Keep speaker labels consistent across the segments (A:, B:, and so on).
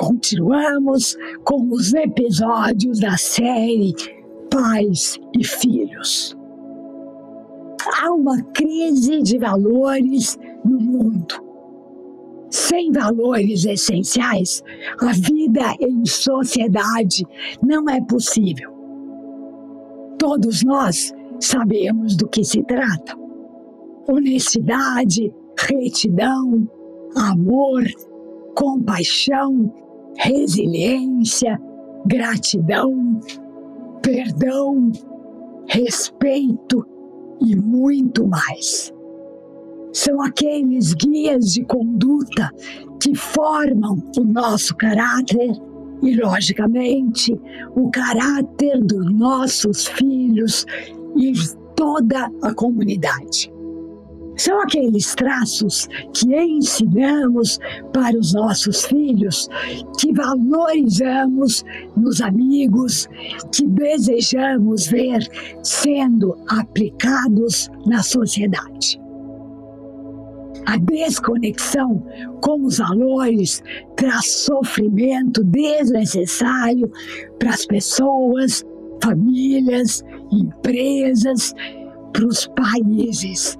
A: Continuamos com os episódios da série Pais e Filhos. Há uma crise de valores no mundo. Sem valores essenciais, a vida em sociedade não é possível. Todos nós sabemos do que se trata. Honestidade, retidão, amor, compaixão, resiliência, gratidão, perdão, respeito e muito mais. São aqueles guias de conduta que formam o nosso caráter e, logicamente, o caráter dos nossos filhos e toda a comunidade. São aqueles traços que ensinamos para os nossos filhos, que valorizamos nos amigos, que desejamos ver sendo aplicados na sociedade. A desconexão com os valores traz sofrimento desnecessário para as pessoas, famílias, empresas, para os países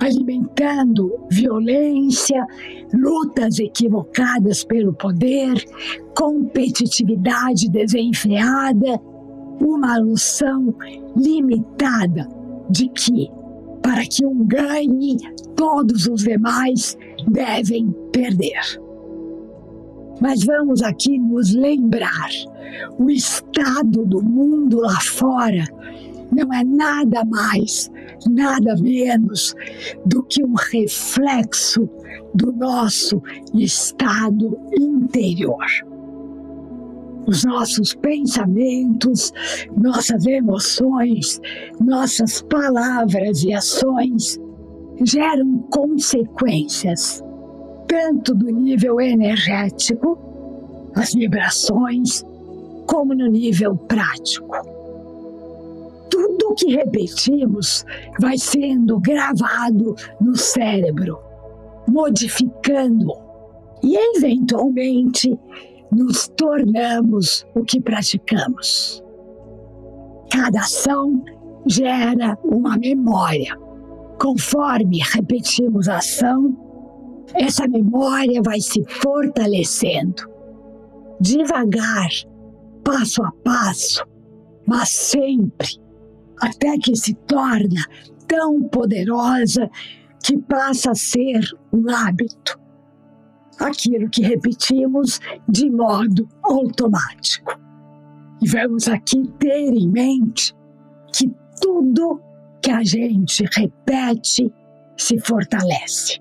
A: alimentando violência, lutas equivocadas pelo poder, competitividade desenfreada, uma alusão limitada de que, para que um ganhe, todos os demais devem perder. Mas vamos aqui nos lembrar: o estado do mundo lá fora não é nada mais, nada menos do que um reflexo do nosso estado interior. Os nossos pensamentos, nossas emoções, nossas palavras e ações geram consequências, tanto do nível energético, as vibrações, como no nível prático que repetimos vai sendo gravado no cérebro, modificando e eventualmente nos tornamos o que praticamos. Cada ação gera uma memória. Conforme repetimos a ação, essa memória vai se fortalecendo. Devagar, passo a passo, mas sempre até que se torna tão poderosa que passa a ser um hábito. Aquilo que repetimos de modo automático. E vamos aqui ter em mente que tudo que a gente repete se fortalece.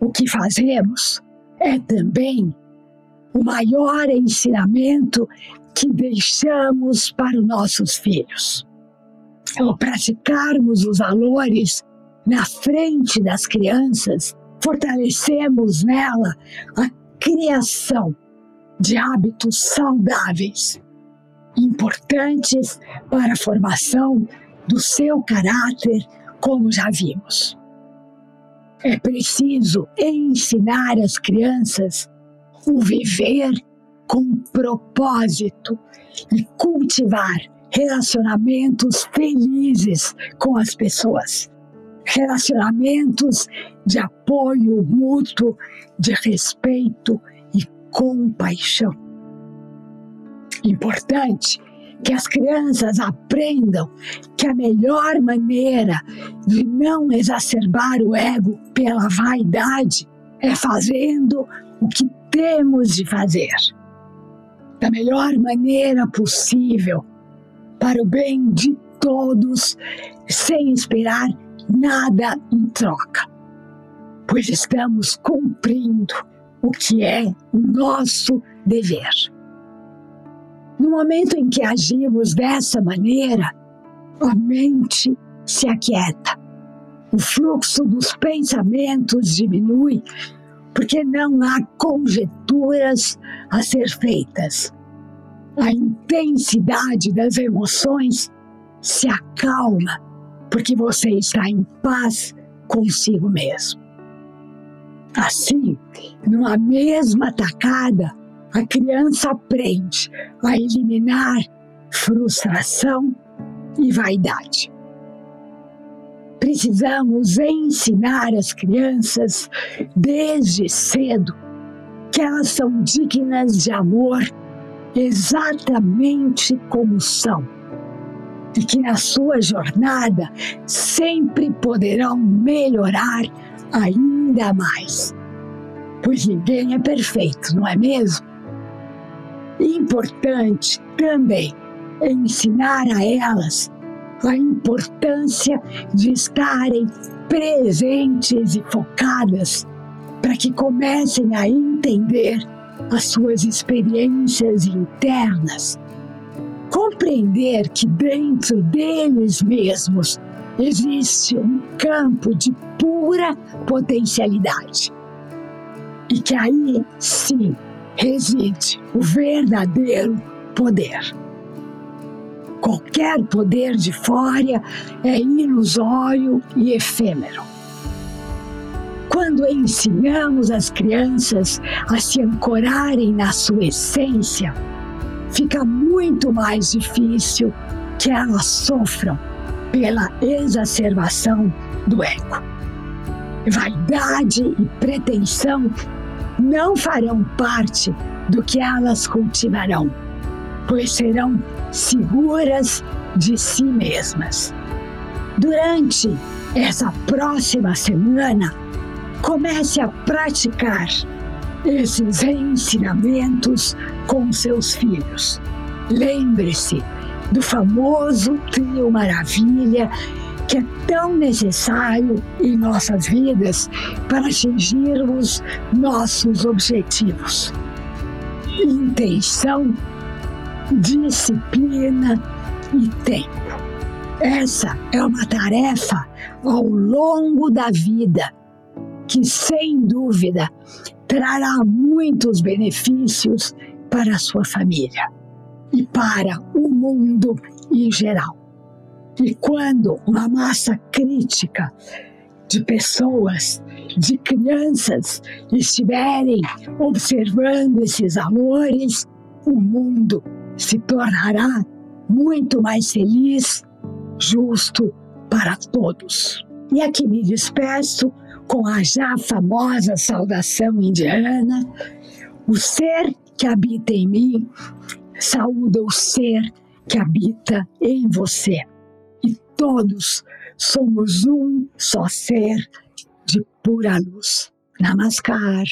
A: O que fazemos é também o maior ensinamento que deixamos para os nossos filhos. Ao praticarmos os valores na frente das crianças, fortalecemos nela a criação de hábitos saudáveis, importantes para a formação do seu caráter, como já vimos. É preciso ensinar as crianças o viver com propósito e cultivar relacionamentos felizes com as pessoas. Relacionamentos de apoio mútuo, de respeito e compaixão. Importante que as crianças aprendam que a melhor maneira de não exacerbar o ego pela vaidade é fazendo o que temos de fazer da melhor maneira possível, para o bem de todos, sem esperar nada em troca, pois estamos cumprindo o que é nosso dever. No momento em que agimos dessa maneira, a mente se aquieta. O fluxo dos pensamentos diminui, porque não há conjecturas a ser feitas. A intensidade das emoções se acalma, porque você está em paz consigo mesmo. Assim, numa mesma tacada, a criança aprende a eliminar frustração e vaidade. Precisamos ensinar as crianças desde cedo que elas são dignas de amor exatamente como são e que na sua jornada sempre poderão melhorar ainda mais. Pois ninguém é perfeito, não é mesmo? Importante também é ensinar a elas a importância de estarem presentes e focadas para que comecem a entender as suas experiências internas, compreender que dentro deles mesmos existe um campo de pura potencialidade e que aí sim reside o verdadeiro poder. Qualquer poder de fora é ilusório e efêmero. Quando ensinamos as crianças a se ancorarem na sua essência, fica muito mais difícil que elas sofram pela exacerbação do ego. Vaidade e pretensão não farão parte do que elas cultivarão, pois serão seguras de si mesmas. Durante essa próxima semana, comece a praticar esses ensinamentos com seus filhos. Lembre-se do famoso trio maravilha que é tão necessário em nossas vidas para atingirmos nossos objetivos. Intenção, disciplina e tempo. Essa é uma tarefa ao longo da vida que, sem dúvida, trará muitos benefícios para a sua família e para o mundo em geral. E quando uma massa crítica de pessoas, de crianças, estiverem observando esses valores, o mundo se tornará muito mais feliz, justo para todos. E aqui me despeço com a já famosa saudação indiana: o ser que habita em mim saúda o ser que habita em você todos somos um só ser de pura luz. Namaskar.